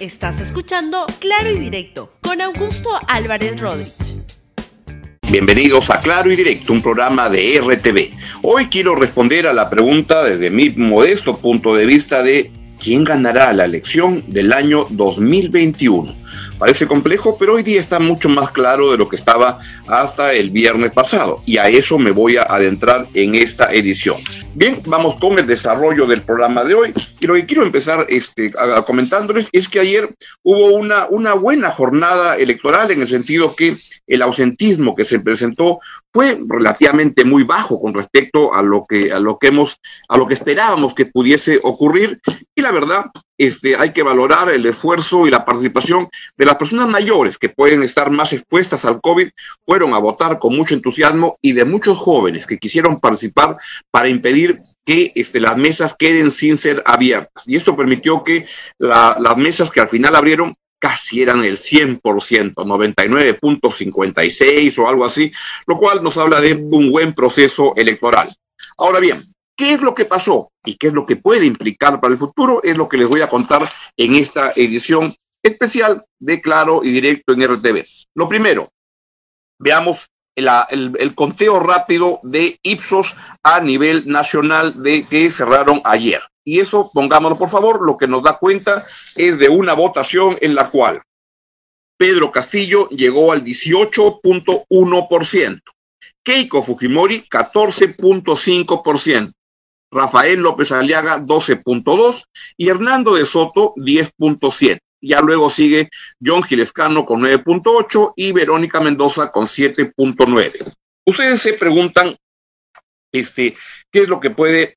Estás escuchando Claro y Directo con Augusto Álvarez Rodríguez. Bienvenidos a Claro y Directo, un programa de RTV. Hoy quiero responder a la pregunta desde mi modesto punto de vista de quién ganará la elección del año 2021. Parece complejo, pero hoy día está mucho más claro de lo que estaba hasta el viernes pasado y a eso me voy a adentrar en esta edición. Bien, vamos con el desarrollo del programa de hoy y lo que quiero empezar este, comentándoles es que ayer hubo una, una buena jornada electoral en el sentido que el ausentismo que se presentó fue relativamente muy bajo con respecto a lo que a lo que hemos a lo que esperábamos que pudiese ocurrir y la verdad este hay que valorar el esfuerzo y la participación de las personas mayores que pueden estar más expuestas al COVID fueron a votar con mucho entusiasmo y de muchos jóvenes que quisieron participar para impedir que este, las mesas queden sin ser abiertas. Y esto permitió que las mesas que al final abrieron casi eran el 100%, 99.56 o algo así, lo cual nos habla de un buen proceso electoral. Ahora bien, ¿qué es lo que pasó y qué es lo que puede implicar para el futuro? Es lo que les voy a contar en esta edición especial de Claro y Directo en RTV. Lo primero, veamos el, conteo rápido de Ipsos a nivel nacional de que cerraron ayer. Y eso, pongámoslo por favor, lo que nos da cuenta es de una votación en la cual Pedro Castillo llegó al 18.1%, Keiko Fujimori 14.5%, Rafael López Aliaga 12.2% y Hernando de Soto 10.7%. Ya luego sigue John Gilescano con 9.8 y Verónica Mendoza con 7.9. Ustedes se preguntan, este, ¿qué es lo que puede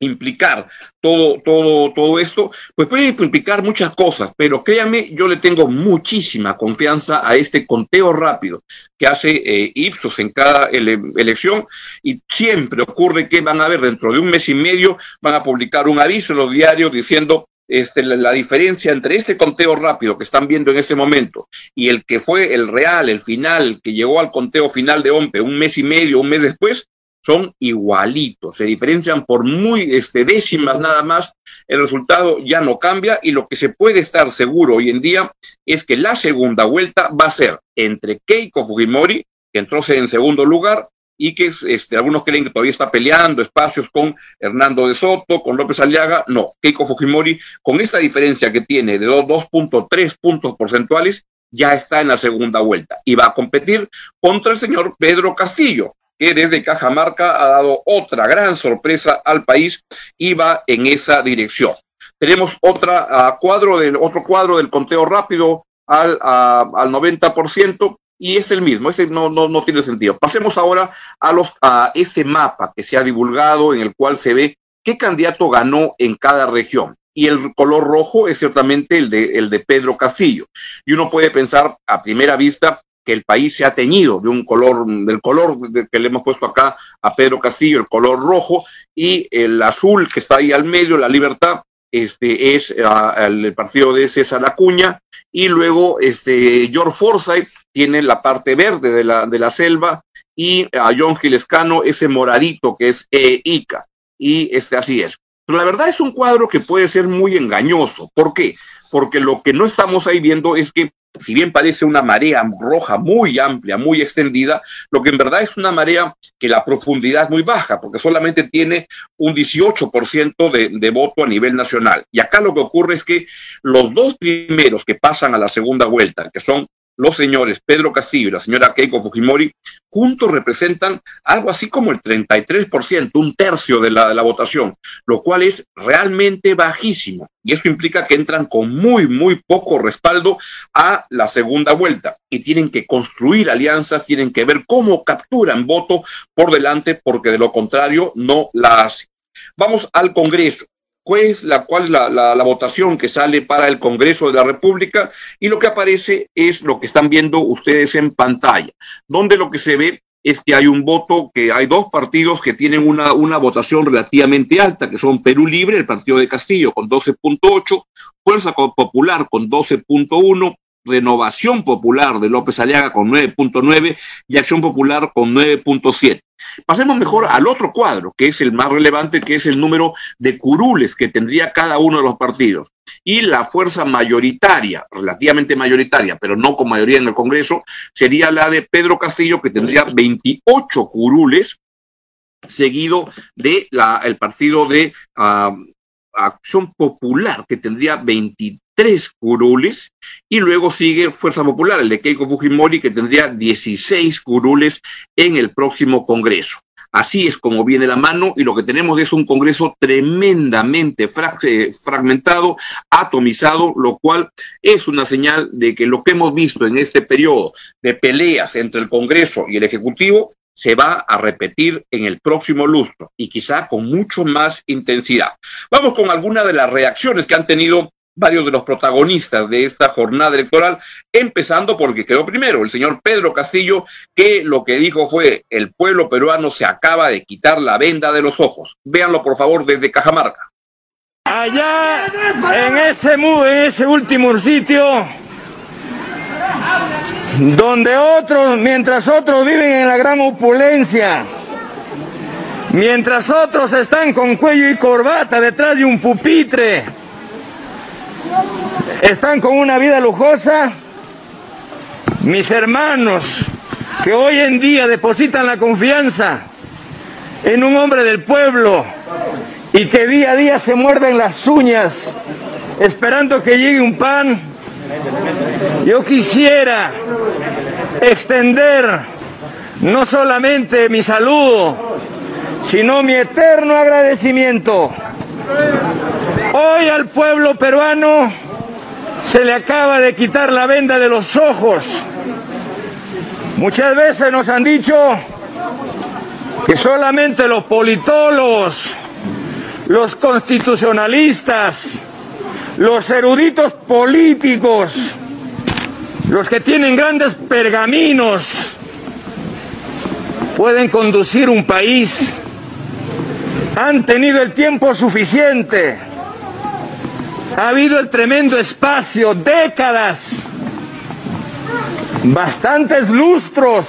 implicar todo, todo, todo esto, pues puede implicar muchas cosas, pero créanme, yo le tengo muchísima confianza a este conteo rápido que hace eh, Ipsos en cada elección y siempre ocurre que van a ver dentro de un mes y medio, van a publicar un aviso en los diarios diciendo este, la, diferencia entre este conteo rápido que están viendo en este momento y el que fue el real, el final, que llegó al conteo final de OMPE un mes y medio, un mes después, son igualitos, se diferencian por muy este, décimas nada más, el resultado ya no cambia y lo que se puede estar seguro hoy en día es que la segunda vuelta va a ser entre Keiko Fujimori, que entró en segundo lugar, y que este, algunos creen que todavía está peleando espacios con Hernando de Soto, con López Aliaga. No, Keiko Fujimori, con esta diferencia que tiene de 2.3 puntos porcentuales, ya está en la segunda vuelta y va a competir contra el señor Pedro Castillo, que desde Cajamarca ha dado otra gran sorpresa al país y va en esa dirección. Tenemos otra cuadro del otro cuadro del conteo rápido al, al 90%, y es el mismo, ese no, no, no tiene sentido. Pasemos ahora a, los, a este mapa que se ha divulgado en el cual se ve qué candidato ganó en cada región. Y el color rojo es ciertamente el de, el de Pedro Castillo. Y uno puede pensar a primera vista que el país se ha teñido de un color, del color que le hemos puesto acá a Pedro Castillo, el color rojo, y el azul que está ahí al medio, la libertad, este es ah, el partido de César Acuña, y luego este George Forsyth tiene la parte verde de la, de la selva y a John Gilescano ese moradito que es EICA. Y este, así es. La verdad es un cuadro que puede ser muy engañoso. ¿Por qué? Porque lo que no estamos ahí viendo es que, si bien parece una marea roja muy amplia, muy extendida, lo que en verdad es una marea que la profundidad es muy baja, porque solamente tiene un 18% de, de voto a nivel nacional. Y acá lo que ocurre es que los dos primeros que pasan a la segunda vuelta, que son los señores Pedro Castillo y la señora Keiko Fujimori juntos representan algo así como el 33%, un tercio de la, votación, lo cual es realmente bajísimo. Y esto implica que entran con muy, muy poco respaldo a la segunda vuelta y tienen que construir alianzas, tienen que ver cómo capturan voto por delante, porque de lo contrario no la hacen. Vamos al Congreso es la cual la, la, votación que sale para el Congreso de la República y lo que aparece es lo que están viendo ustedes en pantalla, donde lo que se ve es que hay un voto, que hay dos partidos que tienen una, una votación relativamente alta, que son Perú Libre, el partido de Castillo con 12.8, Fuerza Popular con 12.1, Renovación Popular de López Aliaga con 9.9 y Acción Popular con 9.7. Pasemos mejor al otro cuadro, que es el más relevante, que es el número de curules que tendría cada uno de los partidos. Y la fuerza mayoritaria, relativamente mayoritaria, pero no con mayoría en el Congreso, sería la de Pedro Castillo, que tendría 28 curules, seguido de la, el partido de ah, Acción Popular, que tendría 23 curules, y luego sigue Fuerza Popular, el de Keiko Fujimori, que tendría 16 curules en el próximo Congreso. Así es como viene la mano y lo que tenemos es un Congreso tremendamente eh, fragmentado, atomizado, lo cual es una señal de que lo que hemos visto en este periodo de peleas entre el Congreso y el Ejecutivo se va a repetir en el próximo lustro y quizá con mucho más intensidad. Vamos con algunas de las reacciones que han tenido varios de los protagonistas de esta jornada electoral, empezando porque quedó primero el señor Pedro Castillo, que lo que dijo fue, el pueblo peruano se acaba de quitar la venda de los ojos. Véanlo por favor desde Cajamarca. Allá en ese, en ese último sitio, donde otros, mientras otros viven en la gran opulencia, mientras otros están con cuello y corbata detrás de un pupitre, están con una vida lujosa, mis hermanos que hoy en día depositan la confianza en un hombre del pueblo y que día a día se muerden las uñas esperando que llegue un pan, yo quisiera extender no solamente mi saludo, sino mi eterno agradecimiento. Hoy al pueblo peruano se le acaba de quitar la venda de los ojos. Muchas veces nos han dicho que solamente los politólogos, los constitucionalistas, los eruditos políticos, los que tienen grandes pergaminos, pueden conducir un país, han tenido el tiempo suficiente, ha habido el tremendo espacio, décadas, bastantes lustros,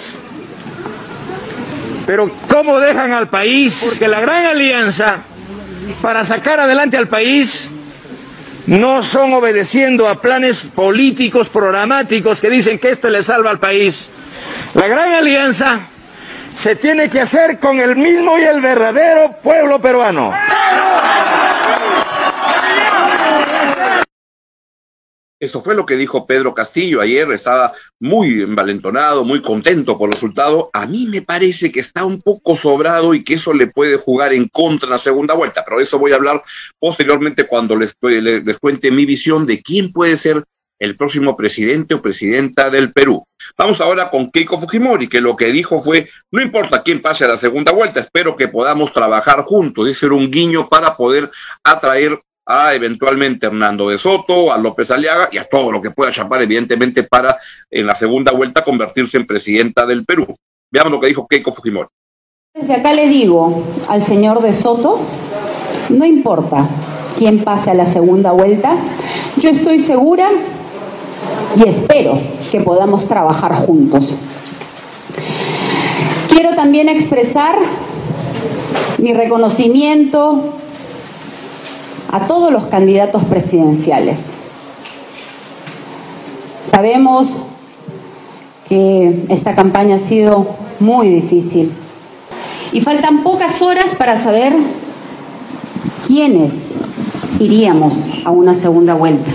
pero ¿cómo dejan al país? Porque la gran alianza para sacar adelante al país no son obedeciendo a planes políticos programáticos que dicen que esto le salva al país. La gran alianza se tiene que hacer con el mismo y el verdadero pueblo peruano. Esto fue lo que dijo Pedro Castillo ayer, estaba muy envalentonado, muy contento por el resultado. A mí me parece que está un poco sobrado y que eso le puede jugar en contra en la segunda vuelta, pero eso voy a hablar posteriormente cuando les, les cuente mi visión de quién puede ser el próximo presidente o presidenta del Perú. Vamos ahora con Keiko Fujimori, que lo que dijo fue, no importa quién pase a la segunda vuelta, espero que podamos trabajar juntos. Ese era un guiño para poder atraer a eventualmente Hernando de Soto, a López Aliaga y a todo lo que pueda chapar, evidentemente, para en la segunda vuelta convertirse en presidenta del Perú. Veamos lo que dijo Keiko Fujimori. Desde acá le digo al señor de Soto, no importa quién pase a la segunda vuelta, yo estoy segura y espero que podamos trabajar juntos. Quiero también expresar mi reconocimiento a todos los candidatos presidenciales. Sabemos que esta campaña ha sido muy difícil y faltan pocas horas para saber quiénes iríamos a una segunda vuelta.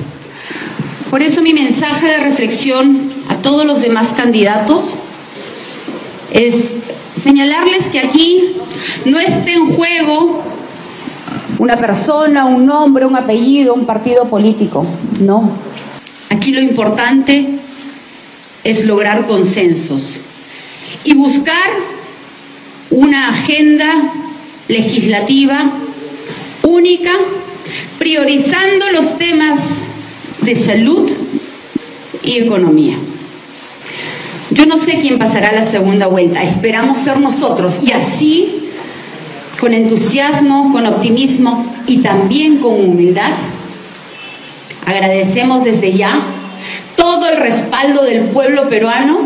Por eso mi mensaje de reflexión a todos los demás candidatos es señalarles que aquí no esté en juego una persona, un nombre, un apellido, un partido político. No. Aquí lo importante es lograr consensos y buscar una agenda legislativa única, priorizando los temas de salud y economía. Yo no sé quién pasará la segunda vuelta, esperamos ser nosotros y así con entusiasmo, con optimismo y también con humildad. Agradecemos desde ya todo el respaldo del pueblo peruano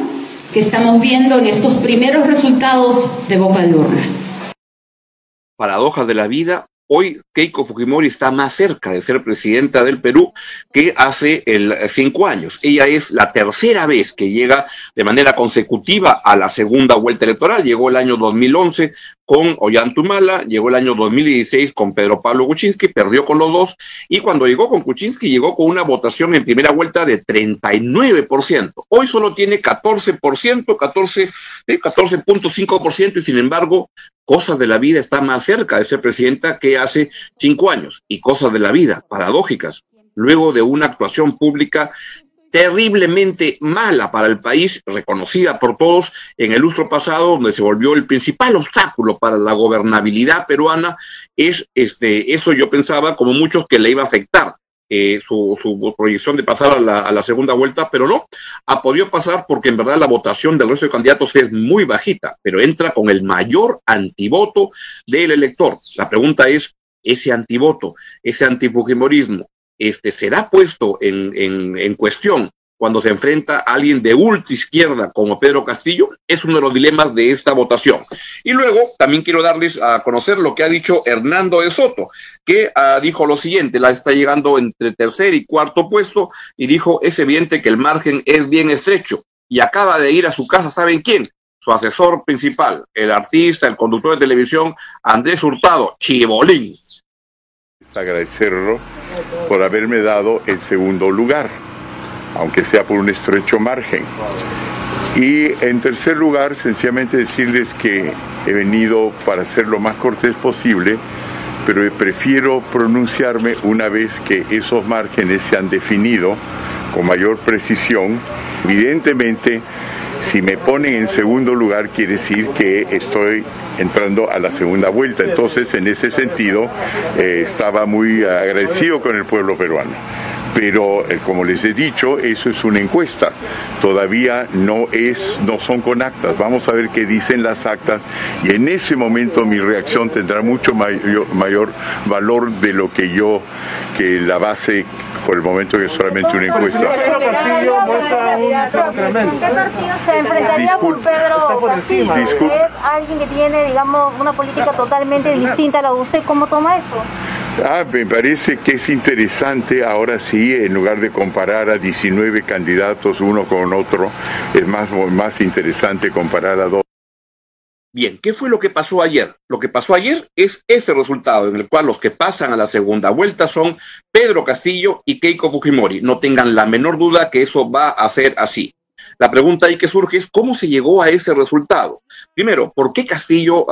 que estamos viendo en estos primeros resultados de boca de urna. Paradojas de la vida, Hoy Keiko Fujimori está más cerca de ser presidenta del Perú que hace el, cinco años. Ella es la tercera vez que llega de manera consecutiva a la segunda vuelta electoral. Llegó el año 2011 con Ollantumala, llegó el año 2016 con Pedro Pablo Kuczynski, perdió con los dos, y cuando llegó con Kuczynski llegó con una votación en primera vuelta de 39%. Hoy solo tiene 14%, 14, 14.5%, y sin embargo, Cosas de la Vida está más cerca de ser presidenta que hace cinco años, y Cosas de la Vida, paradójicas, luego de una actuación pública terriblemente mala para el país, reconocida por todos en el lustro pasado, donde se volvió el principal obstáculo para la gobernabilidad peruana, es este, eso yo pensaba, como muchos, que le iba a afectar. Eh, su, proyección de pasar a la, a la, segunda vuelta, pero no, ha podido pasar porque en verdad la votación del resto de candidatos es muy bajita, pero entra con el mayor antivoto del elector. La pregunta es, ese antivoto, ese antifujimorismo, este, será puesto en, cuestión cuando se enfrenta a alguien de ultra izquierda como Pedro Castillo, es uno de los dilemas de esta votación. Y luego también quiero darles a conocer lo que ha dicho Hernando de Soto, que uh, dijo lo siguiente, la está llegando entre tercer y cuarto puesto, y dijo, es evidente que el margen es bien estrecho, y acaba de ir a su casa, ¿saben quién? Su asesor principal, el artista, el conductor de televisión, Andrés Hurtado, Chibolín agradecerlo por haberme dado el segundo lugar, aunque sea por un estrecho margen. Y en tercer lugar, sencillamente decirles que he venido para ser lo más cortés posible, pero prefiero pronunciarme una vez que esos márgenes se han definido con mayor precisión. Evidentemente, si me ponen en segundo lugar, quiere decir que estoy entrando a la segunda vuelta. Entonces, en ese sentido, eh, estaba muy agradecido con el pueblo peruano. Pero, eh, como les he dicho, eso es una encuesta. Todavía no es, no son con actas. Vamos a ver qué dicen las actas y en ese momento mi reacción tendrá mucho mayor, mayor valor de lo que yo, que la base por el momento que es solamente una encuesta. ¿Qué partido se enfrentaría con Pedro Castillo? Es alguien que tiene, digamos, una política totalmente distinta a la de usted. ¿Cómo toma eso? Ah, me parece que es interesante ahora sí, en lugar de comparar a 19 candidatos uno con otro, es más, más interesante comparar a dos. Bien, ¿qué fue lo que pasó ayer? Lo que pasó ayer es ese resultado en el cual los que pasan a la segunda vuelta son Pedro Castillo y Keiko Fujimori. No tengan la menor duda que eso va a ser así. La pregunta ahí que surge es cómo se llegó a ese resultado. Primero, ¿por qué Castillo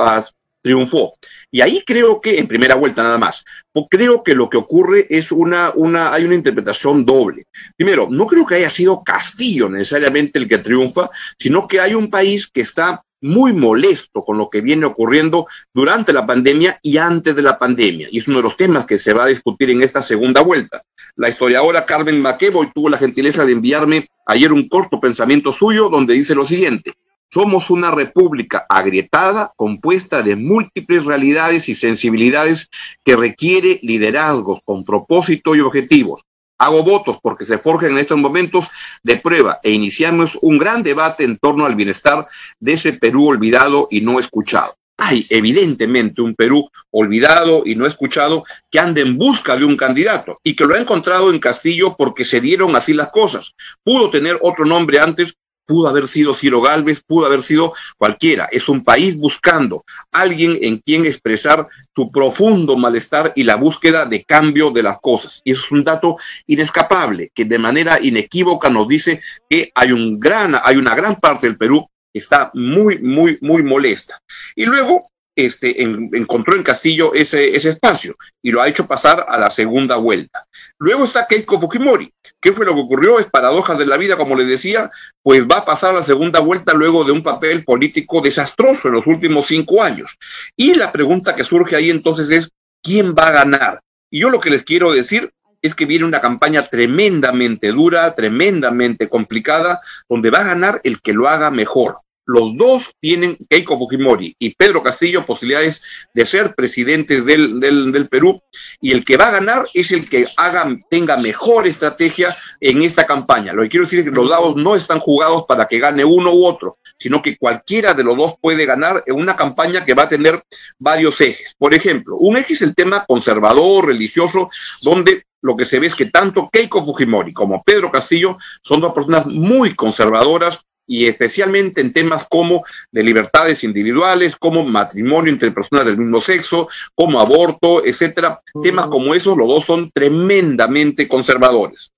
triunfó? Y ahí creo que, en primera vuelta nada más, creo que lo que ocurre es una, una, hay una interpretación doble. Primero, no creo que haya sido Castillo necesariamente el que triunfa, sino que hay un país que está muy molesto con lo que viene ocurriendo durante la pandemia y antes de la pandemia. Y es uno de los temas que se va a discutir en esta segunda vuelta. La historiadora Carmen Maqueboy tuvo la gentileza de enviarme ayer un corto pensamiento suyo donde dice lo siguiente. Somos una república agrietada, compuesta de múltiples realidades y sensibilidades que requiere liderazgos con propósito y objetivos. Hago votos porque se forjen en estos momentos de prueba e iniciamos un gran debate en torno al bienestar de ese Perú olvidado y no escuchado. Hay evidentemente un Perú olvidado y no escuchado que anda en busca de un candidato y que lo ha encontrado en Castillo porque se dieron así las cosas. Pudo tener otro nombre antes, pudo haber sido Ciro Galvez, pudo haber sido cualquiera. Es un país buscando alguien en quien expresar su profundo malestar y la búsqueda de cambio de las cosas. Y es un dato inescapable que de manera inequívoca nos dice que hay un gran, hay una gran parte del Perú que está muy, muy, muy molesta. Y luego este, en, encontró en Castillo ese, ese espacio y lo ha hecho pasar a la segunda vuelta. Luego está Keiko Fujimori. ¿Qué fue lo que ocurrió? Es paradojas de la vida, como les decía, pues va a pasar a la segunda vuelta luego de un papel político desastroso en los últimos cinco años. Y la pregunta que surge ahí entonces es, ¿quién va a ganar? Y yo lo que les quiero decir es que viene una campaña tremendamente dura, tremendamente complicada, donde va a ganar el que lo haga mejor. Los dos tienen, Keiko Fujimori y Pedro Castillo, posibilidades de ser presidentes del, Perú. Y el que va a ganar es el que haga, tenga mejor estrategia en esta campaña. Lo que quiero decir es que los dados no están jugados para que gane uno u otro, sino que cualquiera de los dos puede ganar en una campaña que va a tener varios ejes. Por ejemplo, un eje es el tema conservador, religioso, donde lo que se ve es que tanto Keiko Fujimori como Pedro Castillo son dos personas muy conservadoras y especialmente en temas como de libertades individuales, como matrimonio entre personas del mismo sexo, como aborto, etcétera. Temas como esos, los dos son tremendamente conservadores.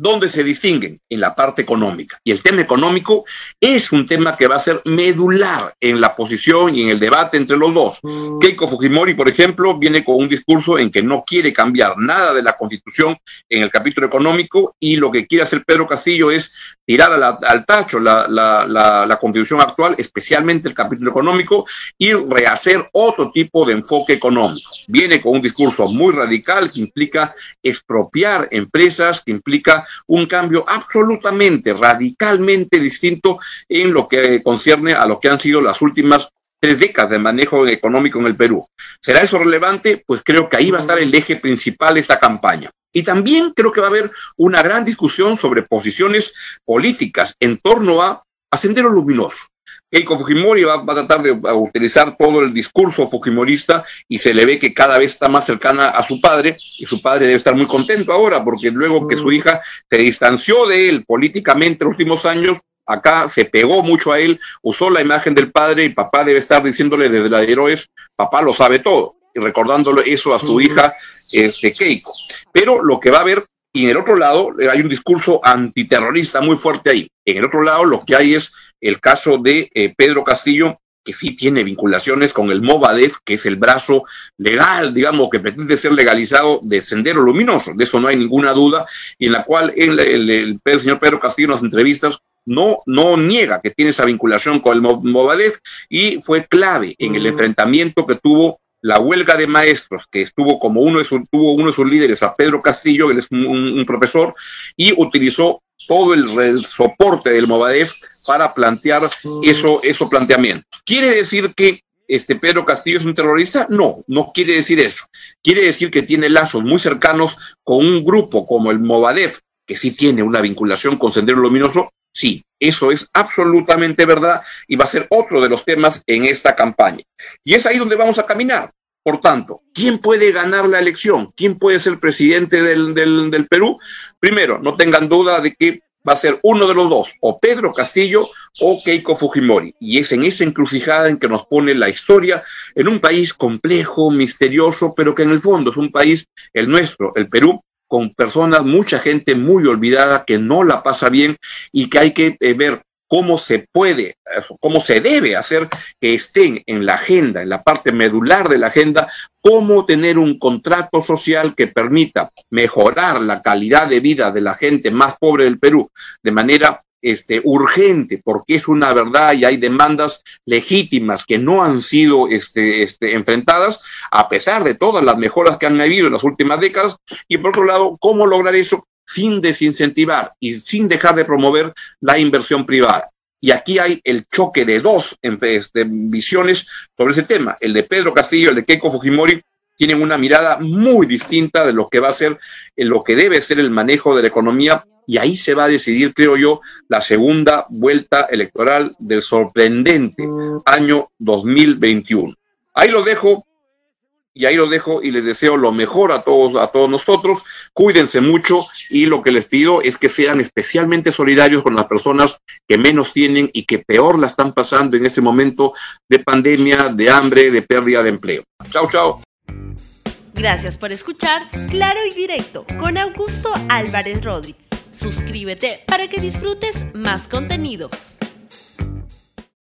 ¿Dónde se distinguen? En la parte económica. Y el tema económico es un tema que va a ser medular en la posición y en el debate entre los dos. Mm. Keiko Fujimori, por ejemplo, viene con un discurso en que no quiere cambiar nada de la constitución en el capítulo económico y lo que quiere hacer Pedro Castillo es tirar al tacho la, la constitución actual, especialmente el capítulo económico, y rehacer otro tipo de enfoque económico. Viene con un discurso muy radical que implica expropiar empresas, que implica un cambio absolutamente, radicalmente distinto en lo que concierne a lo que han sido las últimas tres décadas de manejo económico en el Perú. ¿Será eso relevante? Pues creo que ahí va a estar el eje principal de esta campaña. Y también creo que va a haber una gran discusión sobre posiciones políticas en torno a, a Sendero Luminoso. Keiko Fujimori va, a tratar de utilizar todo el discurso fujimorista y se le ve que cada vez está más cercana a su padre y su padre debe estar muy contento ahora porque luego que su mm. hija se distanció de él políticamente en los últimos años, acá se pegó mucho a él, usó la imagen del padre y papá debe estar diciéndole desde la de héroes, papá lo sabe todo y recordándole eso a su mm. hija este, Keiko. Pero lo que va a haber y en el otro lado hay un discurso antiterrorista muy fuerte ahí. En el otro lado lo que hay es el caso de eh, Pedro Castillo, que sí tiene vinculaciones con el Movadef, que es el brazo legal, digamos, que pretende ser legalizado de Sendero Luminoso, de eso no hay ninguna duda, y en la cual el, el, señor Pedro Castillo en las entrevistas no, no niega que tiene esa vinculación con el Movadef y fue clave en el mm. enfrentamiento que tuvo la huelga de maestros, que estuvo como uno de sus, tuvo uno de sus líderes, a Pedro Castillo, él es un, profesor, y utilizó todo el, soporte del Movadef para plantear eso, eso planteamiento. ¿Quiere decir que este Pedro Castillo es un terrorista? No, no quiere decir eso. Quiere decir que tiene lazos muy cercanos con un grupo como el Movadef, que sí tiene una vinculación con Sendero Luminoso, Sí, eso es absolutamente verdad y va a ser otro de los temas en esta campaña. Y es ahí donde vamos a caminar. Por tanto, ¿quién puede ganar la elección? ¿Quién puede ser presidente del, del, Perú? Primero, no tengan duda de que va a ser uno de los dos, o Pedro Castillo o Keiko Fujimori. Y es en esa encrucijada en que nos pone la historia en un país complejo, misterioso, pero que en el fondo es un país, el nuestro, el Perú, con personas, mucha gente muy olvidada que no la pasa bien y que hay que eh, ver cómo se puede, cómo se debe hacer que estén en la agenda, en la parte medular de la agenda, cómo tener un contrato social que permita mejorar la calidad de vida de la gente más pobre del Perú de manera este, urgente, porque es una verdad y hay demandas legítimas que no han sido este, este, enfrentadas, a pesar de todas las mejoras que han habido en las últimas décadas. Y por otro lado, ¿cómo lograr eso sin desincentivar y sin dejar de promover la inversión privada? Y aquí hay el choque de dos este, visiones sobre ese tema. El de Pedro Castillo, el de Keiko Fujimori, tienen una mirada muy distinta de lo que va a ser, lo que debe ser el manejo de la economía y ahí se va a decidir, creo yo, la segunda vuelta electoral del sorprendente año 2021. Ahí lo dejo y ahí lo dejo y les deseo lo mejor a todos a todos nosotros. Cuídense mucho y lo que les pido es que sean especialmente solidarios con las personas que menos tienen y que peor la están pasando en este momento de pandemia, de hambre, de pérdida de empleo. Chao, chao. Gracias por escuchar Claro y Directo con Augusto Álvarez Rodríguez. Suscríbete para que disfrutes más contenidos.